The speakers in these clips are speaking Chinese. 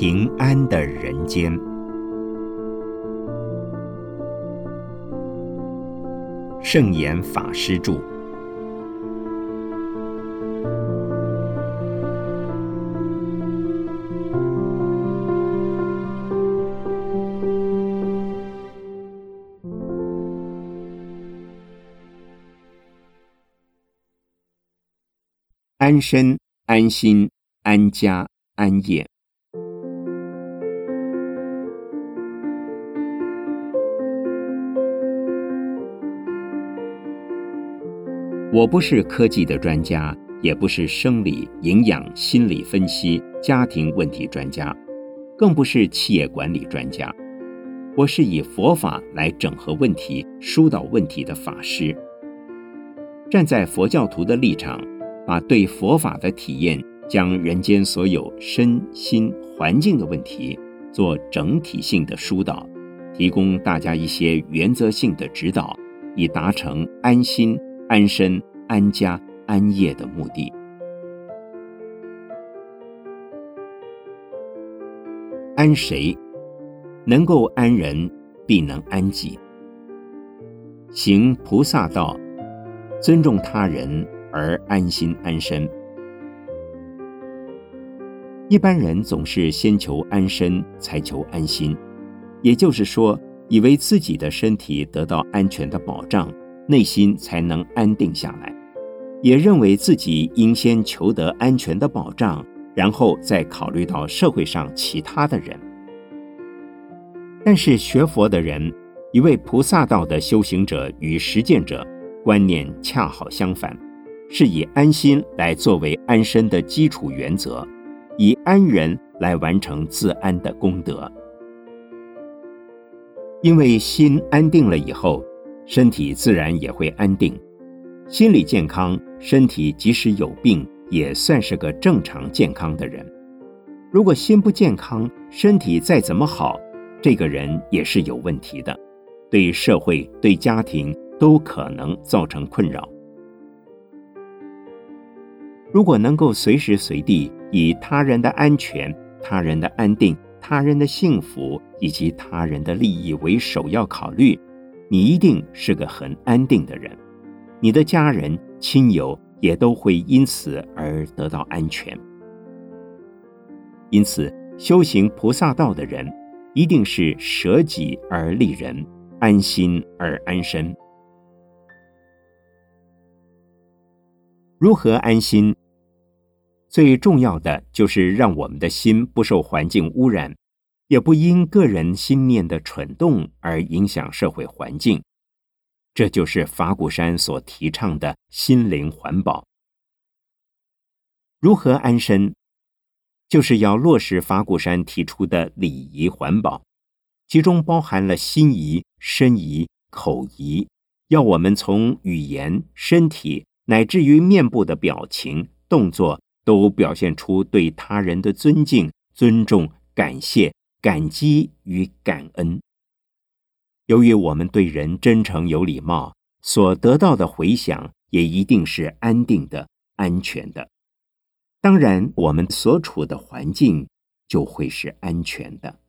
平安的人间。圣严法师著。安身、安心、安家、安业。我不是科技的专家，也不是生理、营养、心理分析、家庭问题专家，更不是企业管理专家。我是以佛法来整合问题、疏导问题的法师，站在佛教徒的立场。把对佛法的体验，将人间所有身心环境的问题做整体性的疏导，提供大家一些原则性的指导，以达成安心、安身、安家、安业的目的。安谁？能够安人，必能安己。行菩萨道，尊重他人。而安心安身。一般人总是先求安身，才求安心，也就是说，以为自己的身体得到安全的保障，内心才能安定下来；也认为自己应先求得安全的保障，然后再考虑到社会上其他的人。但是学佛的人，一位菩萨道的修行者与实践者，观念恰好相反。是以安心来作为安身的基础原则，以安人来完成自安的功德。因为心安定了以后，身体自然也会安定。心理健康，身体即使有病，也算是个正常健康的人。如果心不健康，身体再怎么好，这个人也是有问题的，对社会、对家庭都可能造成困扰。如果能够随时随地以他人的安全、他人的安定、他人的幸福以及他人的利益为首要考虑，你一定是个很安定的人。你的家人、亲友也都会因此而得到安全。因此，修行菩萨道的人，一定是舍己而利人，安心而安身。如何安心？最重要的就是让我们的心不受环境污染，也不因个人心念的蠢动而影响社会环境。这就是法鼓山所提倡的心灵环保。如何安身？就是要落实法鼓山提出的礼仪环保，其中包含了心仪、身仪、口仪，要我们从语言、身体。乃至于面部的表情、动作，都表现出对他人的尊敬、尊重、感谢、感激与感恩。由于我们对人真诚有礼貌，所得到的回响也一定是安定的、安全的。当然，我们所处的环境就会是安全的。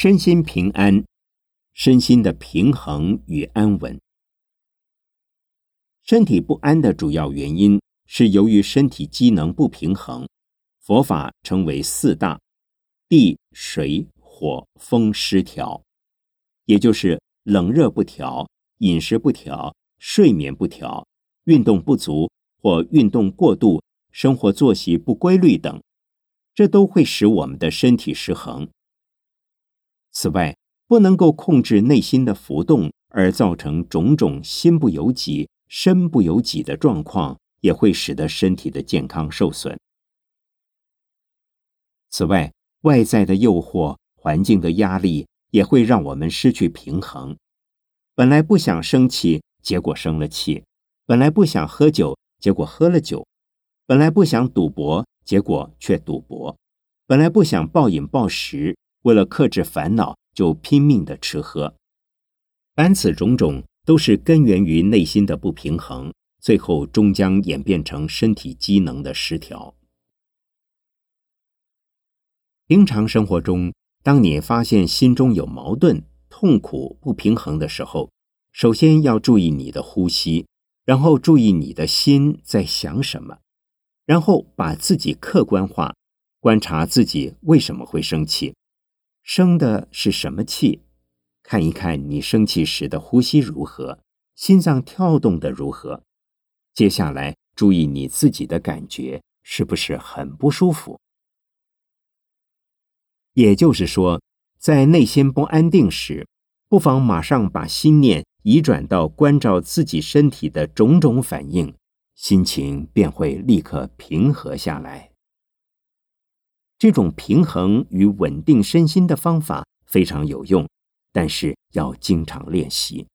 身心平安，身心的平衡与安稳。身体不安的主要原因是由于身体机能不平衡，佛法称为四大：地、水、火、风失调，也就是冷热不调、饮食不调、睡眠不调、运动不足或运动过度、生活作息不规律等，这都会使我们的身体失衡。此外，不能够控制内心的浮动，而造成种种心不由己、身不由己的状况，也会使得身体的健康受损。此外，外在的诱惑、环境的压力，也会让我们失去平衡。本来不想生气，结果生了气；本来不想喝酒，结果喝了酒；本来不想赌博，结果却赌博。本来不想暴饮暴食，为了克制烦恼，就拼命的吃喝。凡此种种，都是根源于内心的不平衡，最后终将演变成身体机能的失调。平常生活中，当你发现心中有矛盾、痛苦、不平衡的时候，首先要注意你的呼吸，然后注意你的心在想什么，然后把自己客观化，观察自己为什么会生气，生的是什么气，看一看你生气时的呼吸如何，心脏跳动的如何，接下来注意你自己的感觉是不是很不舒服。也就是说，在内心不安定时，不妨马上把心念移转到关照自己身体的种种反应，心情便会立刻平和下来。这种平衡与稳定身心的方法非常有用，但是要经常练习。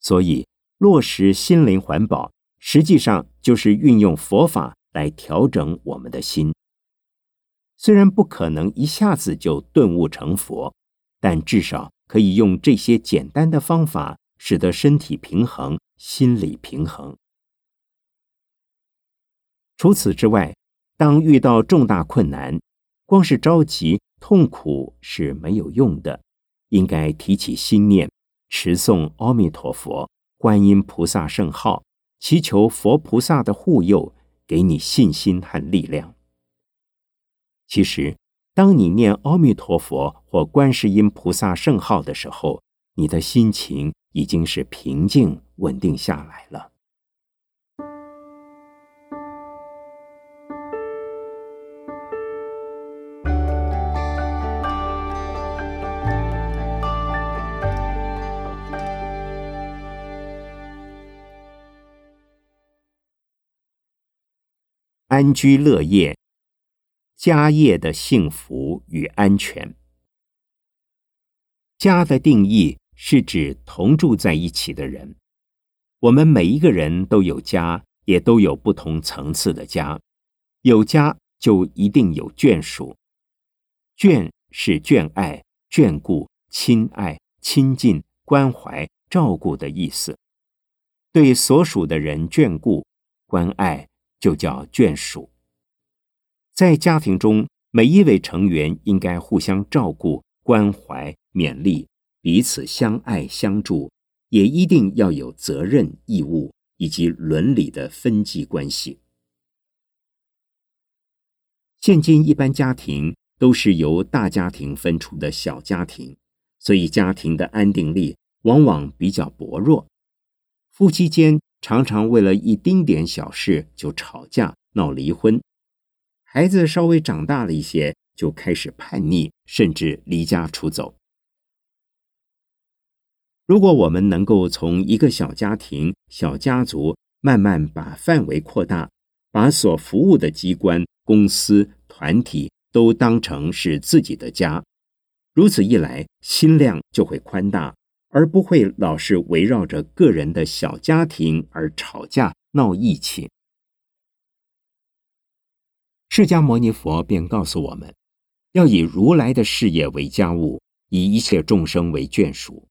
所以，落实心灵环保，实际上就是运用佛法来调整我们的心。虽然不可能一下子就顿悟成佛，但至少可以用这些简单的方法，使得身体平衡、心理平衡。除此之外，当遇到重大困难，光是着急、痛苦是没有用的，应该提起心念，持诵阿弥陀佛、观音菩萨圣号，祈求佛菩萨的护佑，给你信心和力量。其实，当你念阿弥陀佛或观世音菩萨圣号的时候，你的心情已经是平静稳定下来了。安居乐业。家业的幸福与安全。家的定义是指同住在一起的人。我们每一个人都有家，也都有不同层次的家。有家就一定有眷属。眷是眷爱、眷顾、亲爱、亲近、关怀、照顾的意思。对所属的人眷顾、关爱，就叫眷属。在家庭中，每一位成员应该互相照顾、关怀、勉励，彼此相爱相助，也一定要有责任、义务以及伦理的分际关系。现今一般家庭都是由大家庭分出的小家庭，所以家庭的安定力往往比较薄弱。夫妻间常常为了一丁点小事就吵架、闹离婚。孩子稍微长大了一些，就开始叛逆，甚至离家出走。如果我们能够从一个小家庭、小家族，慢慢把范围扩大，把所服务的机关、公司、团体都当成是自己的家，如此一来，心量就会宽大，而不会老是围绕着个人的小家庭而吵架、闹疫情。释迦牟尼佛便告诉我们，要以如来的事业为家务，以一切众生为眷属，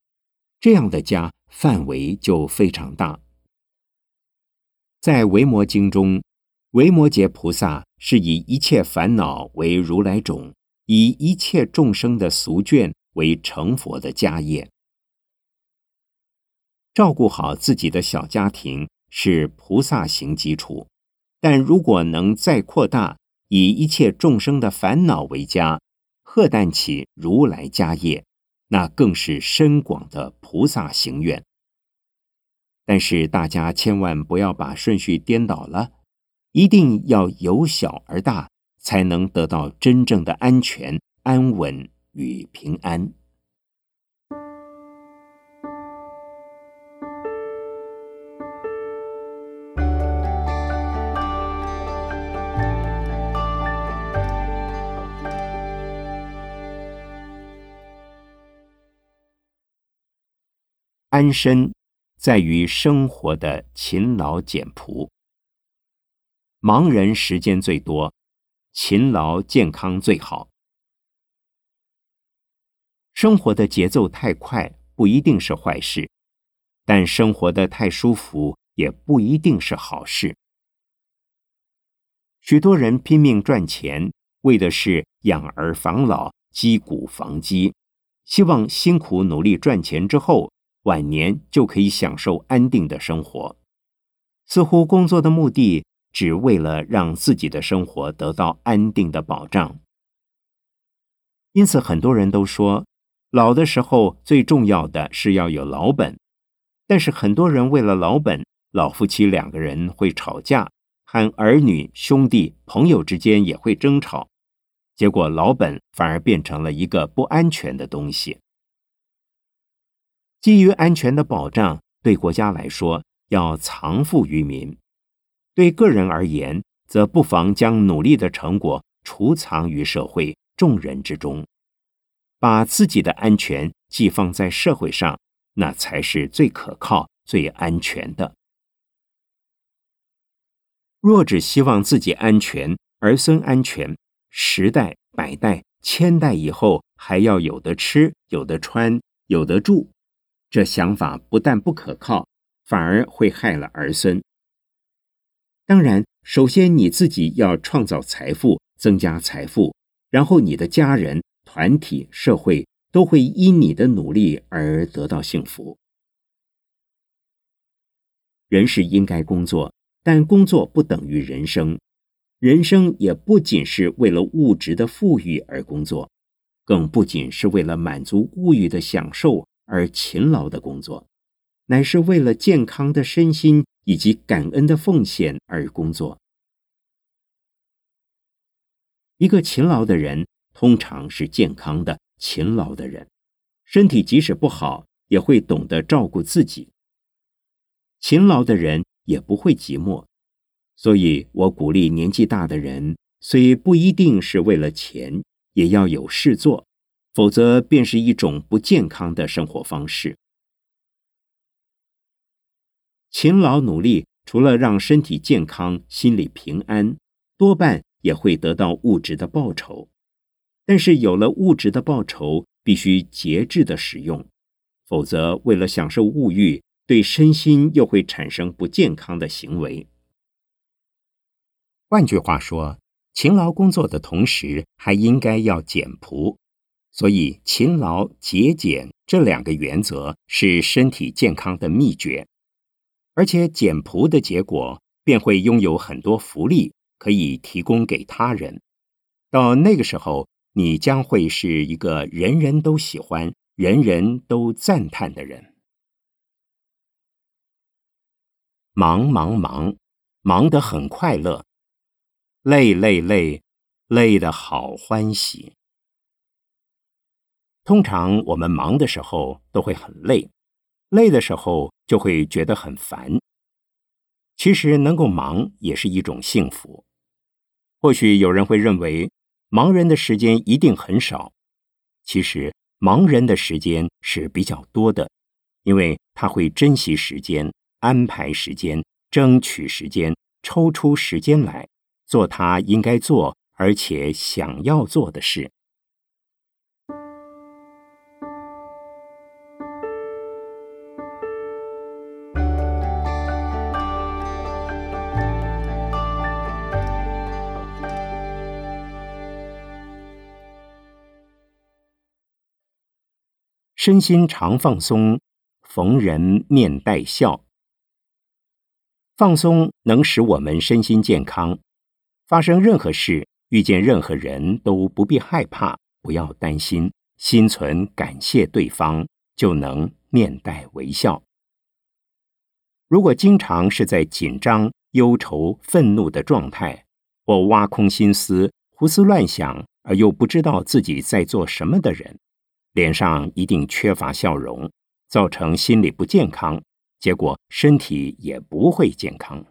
这样的家范围就非常大。在《维摩经》中，维摩诘菩萨是以一切烦恼为如来种，以一切众生的俗眷为成佛的家业。照顾好自己的小家庭是菩萨行基础，但如果能再扩大，以一切众生的烦恼为家，贺诞起如来家业，那更是深广的菩萨行愿。但是大家千万不要把顺序颠倒了，一定要由小而大，才能得到真正的安全、安稳与平安。安身在于生活的勤劳简朴。忙人时间最多，勤劳健康最好。生活的节奏太快不一定是坏事，但生活的太舒服也不一定是好事。许多人拼命赚钱，为的是养儿防老、积谷防饥，希望辛苦努力赚钱之后，晚年就可以享受安定的生活。似乎工作的目的只为了让自己的生活得到安定的保障。因此，很多人都说。老的时候最重要的是要有老本，但是很多人为了老本，老夫妻两个人会吵架，和儿女、兄弟、朋友之间也会争吵，结果老本反而变成了一个不安全的东西。基于安全的保障，对国家来说要藏富于民；对个人而言，则不妨将努力的成果储藏于社会众人之中。把自己的安全寄放在社会上，那才是最可靠、最安全的。若只希望自己安全、儿孙安全，十代、百代、千代以后还要有的吃、有的穿、有的住，这想法不但不可靠，反而会害了儿孙。当然，首先你自己要创造财富、增加财富，然后你的家人。团体、社会都会因你的努力而得到幸福。人是应该工作，但工作不等于人生。人生也不仅是为了物质的富裕而工作，更不仅是为了满足物欲的享受而勤劳的工作，乃是为了健康的身心以及感恩的奉献而工作。一个勤劳的人。通常是健康的、勤劳的人，身体即使不好，也会懂得照顾自己。勤劳的人也不会寂寞，所以我鼓励年纪大的人，虽不一定是为了钱，也要有事做，否则便是一种不健康的生活方式。勤劳努力，除了让身体健康、心理平安，多半也会得到物质的报酬。但是有了物质的报酬，必须节制的使用，否则为了享受物欲，对身心又会产生不健康的行为。换句话说，勤劳工作的同时，还应该要简朴。所以，勤劳节俭这两个原则是身体健康的秘诀。而且，简朴的结果便会拥有很多福利可以提供给他人。到那个时候。你将会是一个人人都喜欢、人人都赞叹的人。忙忙忙，忙得很快乐；累累累，累得好欢喜。通常我们忙的时候都会很累，累的时候就会觉得很烦。其实能够忙也是一种幸福。或许有人会认为。盲人的时间一定很少，其实盲人的时间是比较多的，因为他会珍惜时间、安排时间、争取时间、抽出时间来做他应该做而且想要做的事。身心常放松，逢人面带笑。放松能使我们身心健康，发生任何事，遇见任何人都不必害怕，不要担心，心存感谢对方，就能面带微笑。如果经常是在紧张、忧愁、愤怒的状态，或挖空心思、胡思乱想，而又不知道自己在做什么的人。脸上一定缺乏笑容，造成心理不健康，结果身体也不会健康。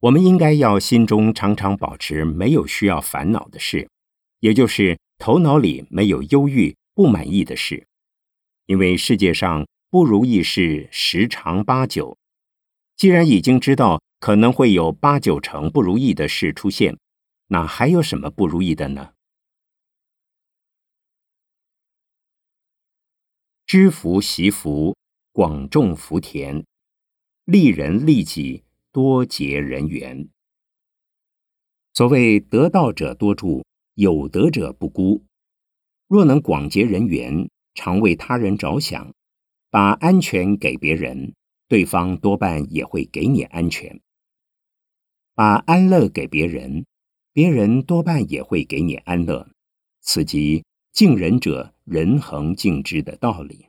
我们应该要心中常常保持没有需要烦恼的事，也就是头脑里没有忧郁、不满意的事，因为世界上不如意事十常八九。既然已经知道可能会有八九成不如意的事出现，那还有什么不如意的呢？知福惜福，广种福田，利人利己，多结人缘。所谓得道者多助，有德者不孤。若能广结人缘，常为他人着想，把安全给别人，对方多半也会给你安全；把安乐给别人，别人多半也会给你安乐。此即敬人者，人恒敬之的道理。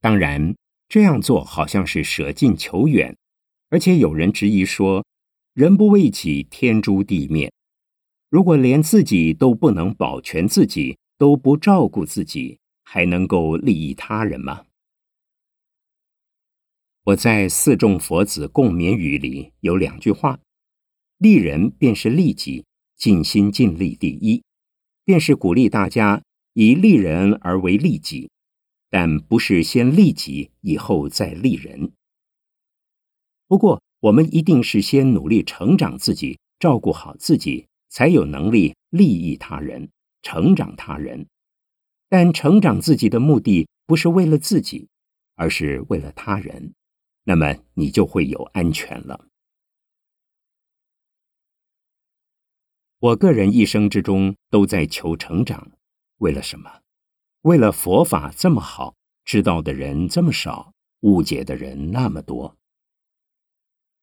当然，这样做好像是舍近求远，而且有人质疑说：“人不为己，天诛地灭。”如果连自己都不能保全自己，都不照顾自己，还能够利益他人吗？我在四众佛子共勉语里有两句话：利人便是利己，尽心尽力第一，便是鼓励大家以利人而为利己，但不是先利己以后再利人。不过，我们一定是先努力成长自己，照顾好自己。才有能力利益他人、成长他人，但成长自己的目的不是为了自己，而是为了他人，那么你就会有安全了。我个人一生之中都在求成长，为了什么？为了佛法这么好，知道的人这么少，误解的人那么多，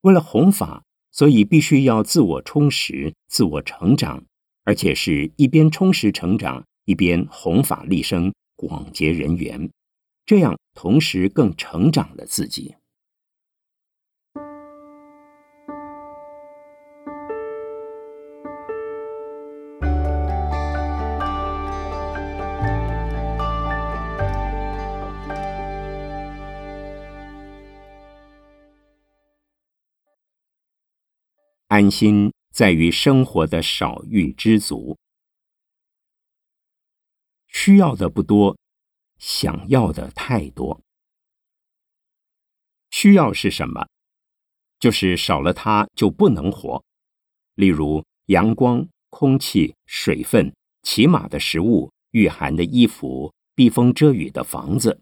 为了弘法。所以必须要自我充实、自我成长，而且是一边充实成长，一边弘法利生、广结人缘，这样同时更成长了自己。安心在于生活的少欲知足，需要的不多，想要的太多。需要是什么？就是少了它就不能活。例如阳光、空气、水分、起码的食物、御寒的衣服、避风遮雨的房子。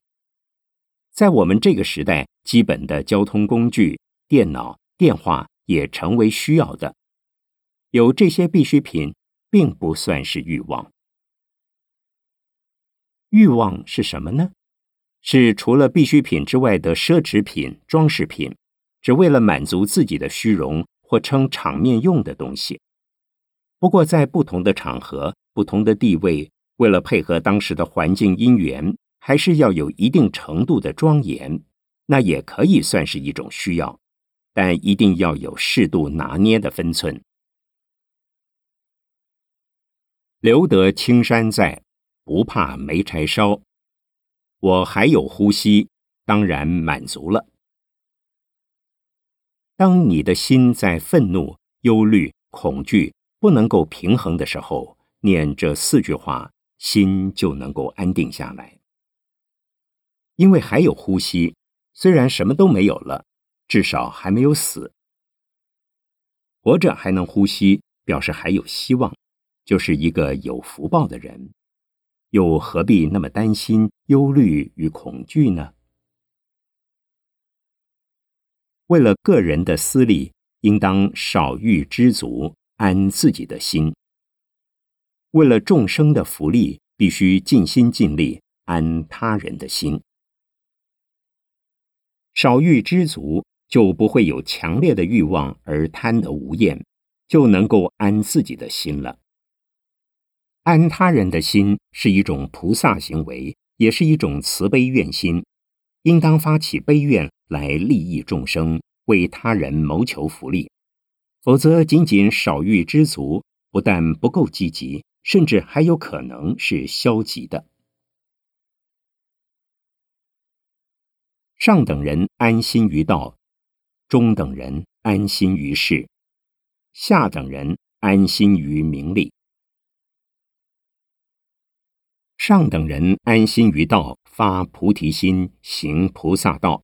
在我们这个时代，基本的交通工具、电脑、电话。也成为需要的，有这些必需品，并不算是欲望。欲望是什么呢？是除了必需品之外的奢侈品、装饰品，只为了满足自己的虚荣或称场面用的东西。不过，在不同的场合、不同的地位，为了配合当时的环境因缘，还是要有一定程度的庄严，那也可以算是一种需要。但一定要有适度拿捏的分寸。留得青山在，不怕没柴烧。我还有呼吸，当然满足了。当你的心在愤怒、忧虑、恐惧不能够平衡的时候，念这四句话，心就能够安定下来。因为还有呼吸，虽然什么都没有了。至少还没有死，活着还能呼吸，表示还有希望，就是一个有福报的人，又何必那么担心、忧虑与恐惧呢？为了个人的私利，应当少欲知足，安自己的心；为了众生的福利，必须尽心尽力，安他人的心。少欲知足。就不会有强烈的欲望而贪得无厌，就能够安自己的心了。安他人的心是一种菩萨行为，也是一种慈悲愿心，应当发起悲愿来利益众生，为他人谋求福利。否则，仅仅少欲知足，不但不够积极，甚至还有可能是消极的。上等人安心于道。中等人安心于世，下等人安心于名利。上等人安心于道，发菩提心，行菩萨道；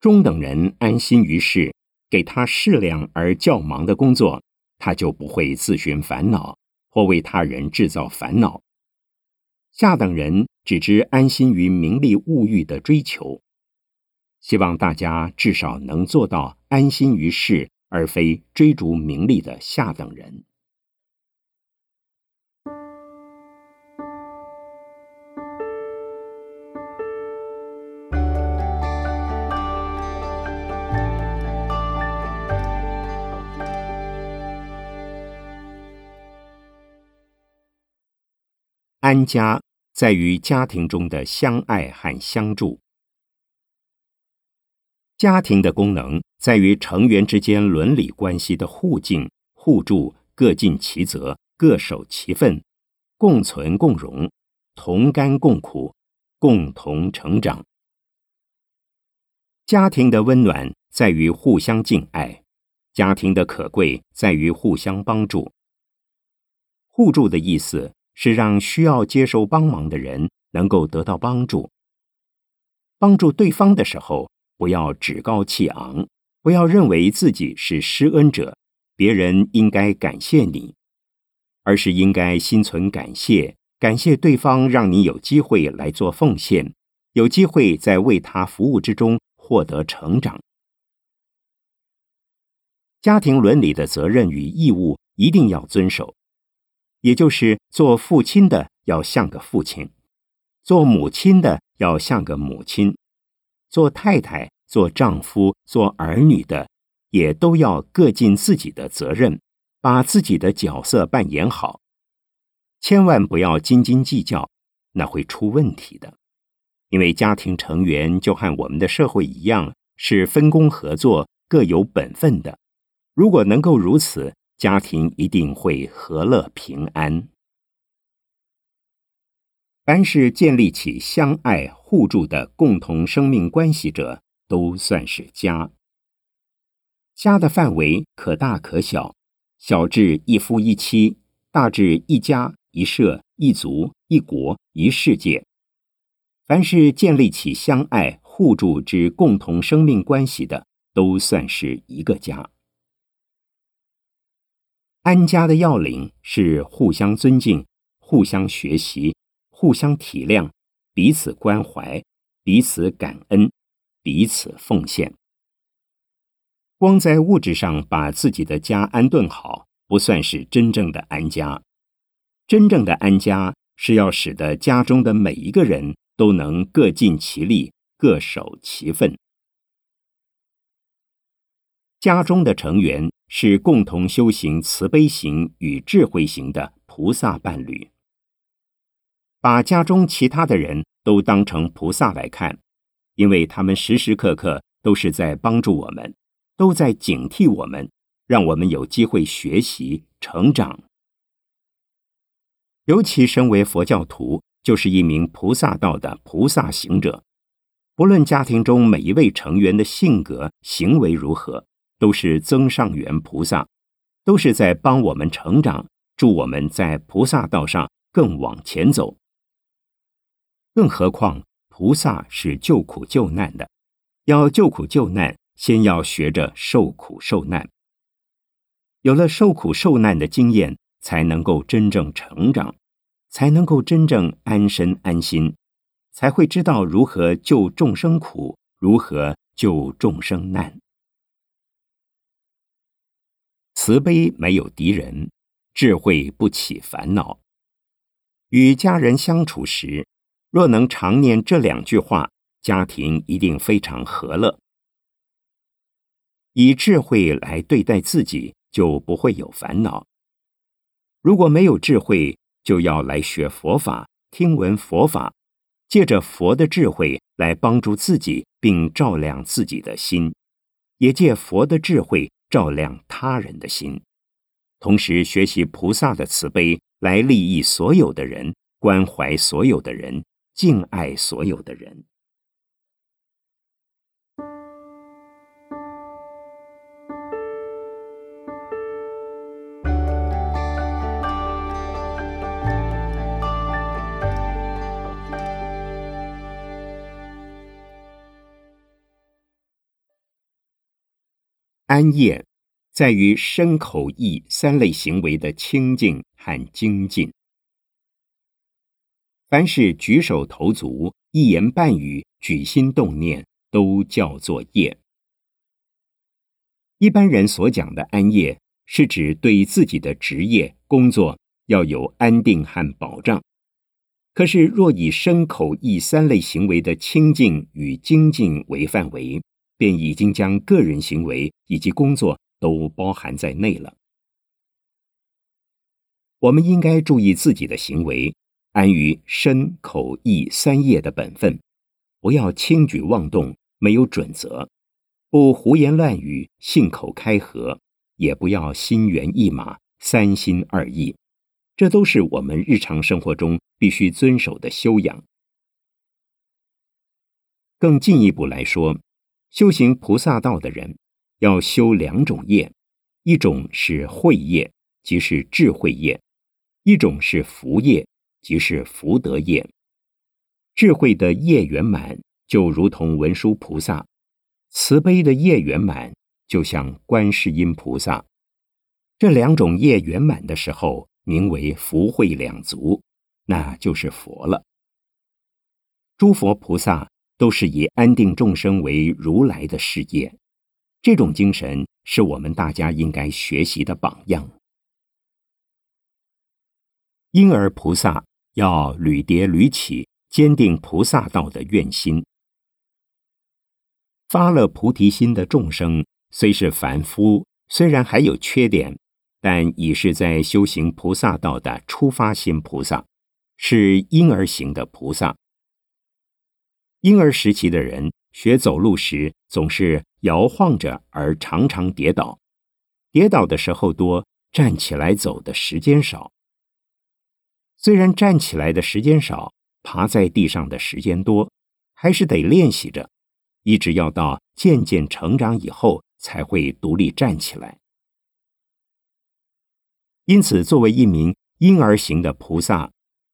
中等人安心于事，给他适量而较忙的工作，他就不会自寻烦恼，或为他人制造烦恼。下等人只知安心于名利物欲的追求。希望大家至少能做到安心于世，而非追逐名利的下等人。安家在于家庭中的相爱和相助。家庭的功能在于成员之间伦理关系的互敬互助，各尽其责，各守其分，共存共荣，同甘共苦，共同成长。家庭的温暖在于互相敬爱，家庭的可贵在于互相帮助。互助的意思。是让需要接受帮忙的人能够得到帮助。帮助对方的时候，不要趾高气昂，不要认为自己是施恩者，别人应该感谢你，而是应该心存感谢，感谢对方让你有机会来做奉献，有机会在为他服务之中获得成长。家庭伦理的责任与义务一定要遵守。也就是做父亲的要像个父亲，做母亲的要像个母亲，做太太、做丈夫、做儿女的，也都要各尽自己的责任，把自己的角色扮演好。千万不要斤斤计较，那会出问题的。因为家庭成员就和我们的社会一样，是分工合作、各有本分的。如果能够如此，家庭一定会和乐平安。凡是建立起相爱互助的共同生命关系者，都算是家。家的范围可大可小，小至一夫一妻，大至一家一社一族一国一世界。凡是建立起相爱互助之共同生命关系的，都算是一个家。安家的要领是互相尊敬、互相学习、互相体谅、彼此关怀、彼此感恩、彼此奉献。光在物质上把自己的家安顿好，不算是真正的安家。真正的安家是要使得家中的每一个人都能各尽其力、各守其分。家中的成员。是共同修行慈悲行与智慧行的菩萨伴侣。把家中其他的人都当成菩萨来看，因为他们时时刻刻都是在帮助我们，都在警惕我们，让我们有机会学习成长。尤其身为佛教徒，就是一名菩萨道的菩萨行者。不论家庭中每一位成员的性格行为如何。都是增上缘菩萨，都是在帮我们成长，助我们在菩萨道上更往前走。更何况菩萨是救苦救难的，要救苦救难，先要学着受苦受难。有了受苦受难的经验，才能够真正成长，才能够真正安身安心，才会知道如何救众生苦，如何救众生难。慈悲没有敌人，智慧不起烦恼。与家人相处时，若能常念这两句话，家庭一定非常和乐。以智慧来对待自己，就不会有烦恼。如果没有智慧，就要来学佛法，听闻佛法，借着佛的智慧来帮助自己，并照亮自己的心，也借佛的智慧。照亮他人的心，同时学习菩萨的慈悲，来利益所有的人，关怀所有的人，敬爱所有的人。安业在于身口意三类行为的清净和精进。凡是举手投足、一言半语、举心动念，都叫做业。一般人所讲的安业，是指对自己的职业工作要有安定和保障。可是，若以身口意三类行为的清净与精进为范围，便已经将个人行为以及工作都包含在内了。我们应该注意自己的行为。安于身口意三业的本分，不要轻举妄动，没有准则；不胡言乱语，信口开河；也不要心猿意马，三心二意。这都是我们日常生活中必须遵守的修养。更进一步来说，修行菩萨道的人要修两种业：一种是慧业，即是智慧业；一种是福业。即是福德业，智慧的业圆满，就如同文殊菩萨；慈悲的业圆满，就像观世音菩萨。这两种业圆满的时候，名为福慧两足，那就是佛了。诸佛菩萨都是以安定众生为如来的事业，这种精神是我们大家应该学习的榜样。因而菩萨。要屡跌屡起，坚定菩萨道的愿心。发了菩提心的众生，虽是凡夫，虽然还有缺点，但已是在修行菩萨道的出发心菩萨，是婴儿型的菩萨。婴儿时期的人学走路时，总是摇晃着，而常常跌倒。跌倒的时候多，站起来走的时间少。虽然站起来的时间少，爬在地上的时间多，还是得练习着，一直要到渐渐成长以后，才会独立站起来。因此，作为一名婴儿型的菩萨，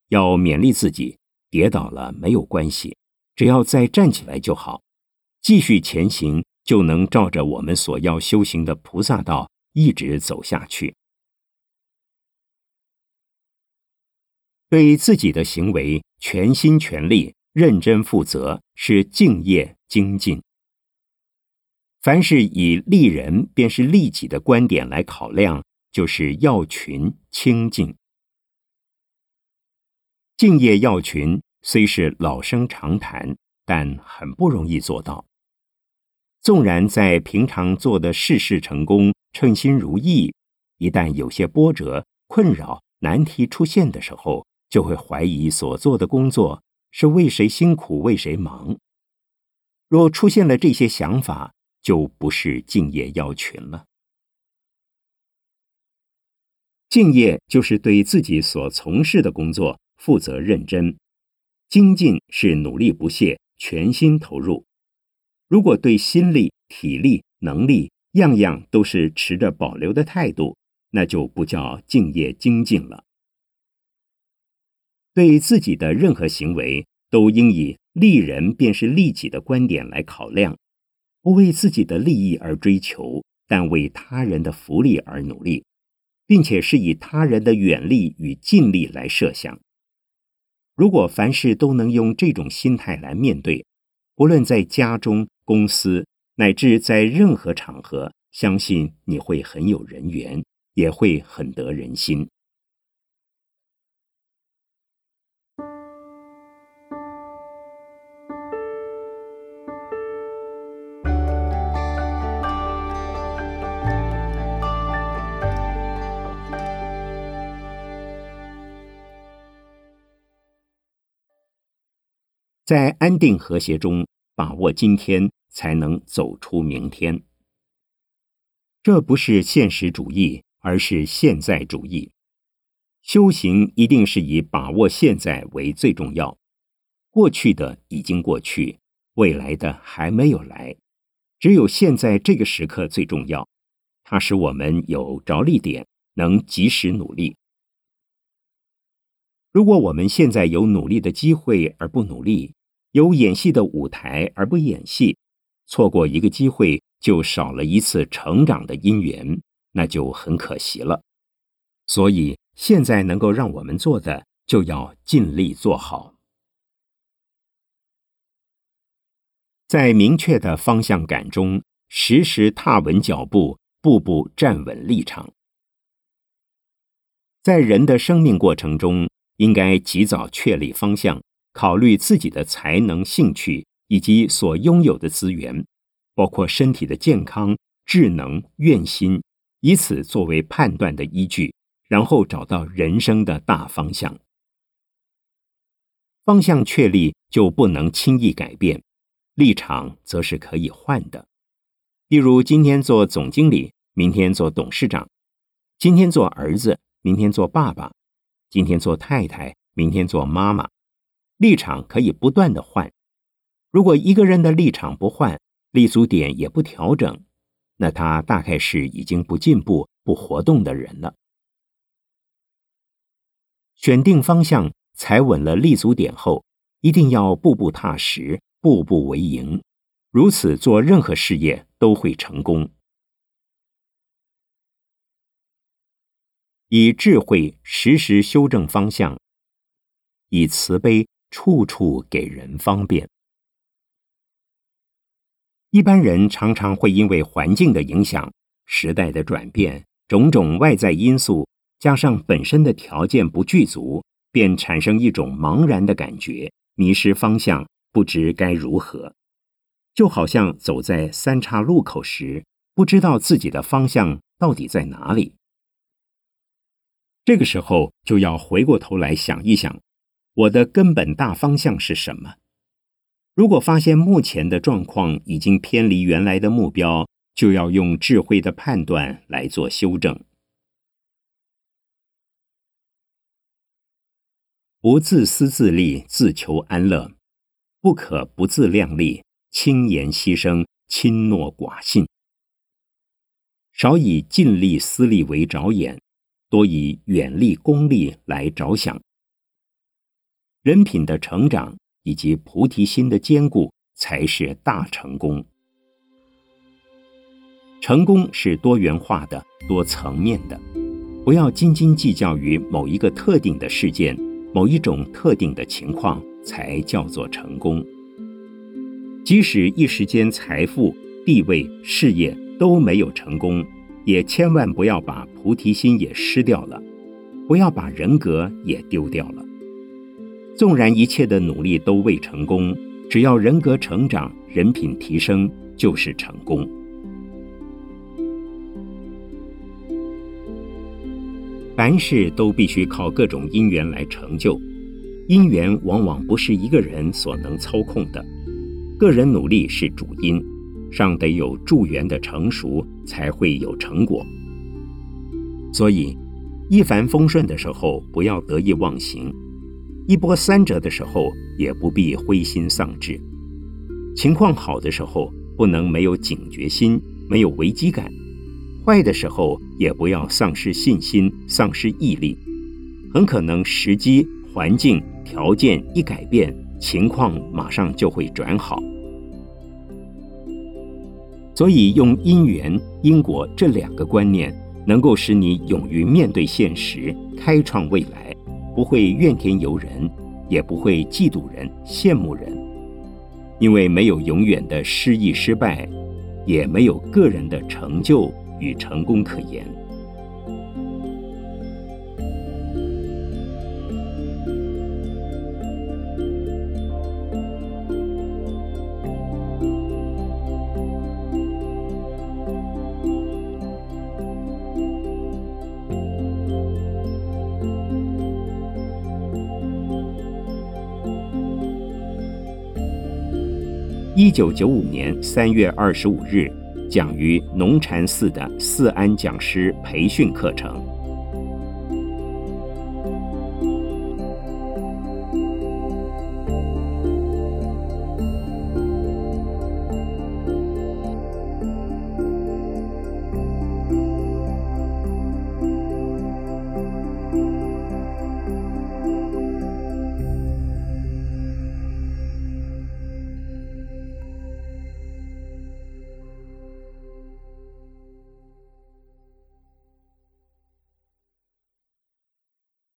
要勉励自己：跌倒了没有关系，只要再站起来就好，继续前行，就能照着我们所要修行的菩萨道一直走下去。对自己的行为全心全力、认真负责，是敬业精进。凡是以利人便是利己的观点来考量，就是要群清净。敬业要群虽是老生常谈，但很不容易做到。纵然在平常做的事事成功、称心如意，一旦有些波折、困扰、难题出现的时候，就会怀疑所做的工作是为谁辛苦为谁忙。若出现了这些想法，就不是敬业要群了。敬业就是对自己所从事的工作负责认真，精进是努力不懈、全心投入。如果对心力、体力、能力样样都是持着保留的态度，那就不叫敬业精进了。对自己的任何行为，都应以利人便是利己的观点来考量，不为自己的利益而追求，但为他人的福利而努力，并且是以他人的远利与近利来设想。如果凡事都能用这种心态来面对，不论在家中、公司，乃至在任何场合，相信你会很有人缘，也会很得人心。在安定和谐中把握今天，才能走出明天。这不是现实主义，而是现在主义。修行一定是以把握现在为最重要。过去的已经过去，未来的还没有来，只有现在这个时刻最重要。它使我们有着力点，能及时努力。如果我们现在有努力的机会而不努力，有演戏的舞台而不演戏，错过一个机会就少了一次成长的因缘，那就很可惜了。所以现在能够让我们做的，就要尽力做好，在明确的方向感中，时时踏稳脚步，步步站稳立场。在人的生命过程中，应该及早确立方向，考虑自己的才能、兴趣以及所拥有的资源。包括身体的健康、智能、愿心，以此作为判断的依据，然后找到人生的大方向。方向确立就不能轻易改变，立场则是可以换的。例如，今天做总经理，明天做董事长；今天做儿子，明天做爸爸；今天做太太，明天做妈妈。立场可以不断的换。如果一个人的立场不换，立足点也不调整，那他大概是已经不进步、不活动的人了。选定方向，踩稳了立足点后，一定要步步踏实、步步为营，如此做任何事业都会成功。以智慧实时修正方向，以慈悲处处给人方便。一般人常常会因为环境的影响、时代的转变、种种外在因素，加上本身的条件不具足，便产生一种茫然的感觉，迷失方向，不知该如何。就好像走在三岔路口时，不知道自己的方向到底在哪里。这个时候就要回过头来想一想，我的根本大方向是什么？如果发现目前的状况已经偏离原来的目标，就要用智慧的判断来做修正。不自私自利，自求安乐；不可不自量力，轻言牺牲，轻诺寡信。少以尽力私利为着眼，多以远利功利来着想。人品的成长。以及菩提心的坚固才是大成功。成功是多元化的、多层面的，不要斤斤计较于某一个特定的事件、某一种特定的情况才叫做成功。即使一时间财富、地位、事业都没有成功，也千万不要把菩提心也失掉了，不要把人格也丢掉了。纵然一切的努力都未成功，只要人格成长、人品提升，就是成功。凡事都必须靠各种因缘来成就，因缘往往不是一个人所能操控的，个人努力是主因，尚得有助缘的成熟，才会有成果。所以，一帆风顺的时候，不要得意忘形。一波三折的时候，也不必灰心丧志；情况好的时候，不能没有警觉心，没有危机感；坏的时候，也不要丧失信心，丧失毅力。很可能时机、环境、条件一改变，情况马上就会转好。所以，用因缘、因果这两个观念，能够使你勇于面对现实，开创未来。不会怨天尤人，也不会嫉妒人、羡慕人，因为没有永远的失意、失败，也没有个人的成就与成功可言。一九九五年三月二十五日，讲于农禅寺的四安讲师培训课程。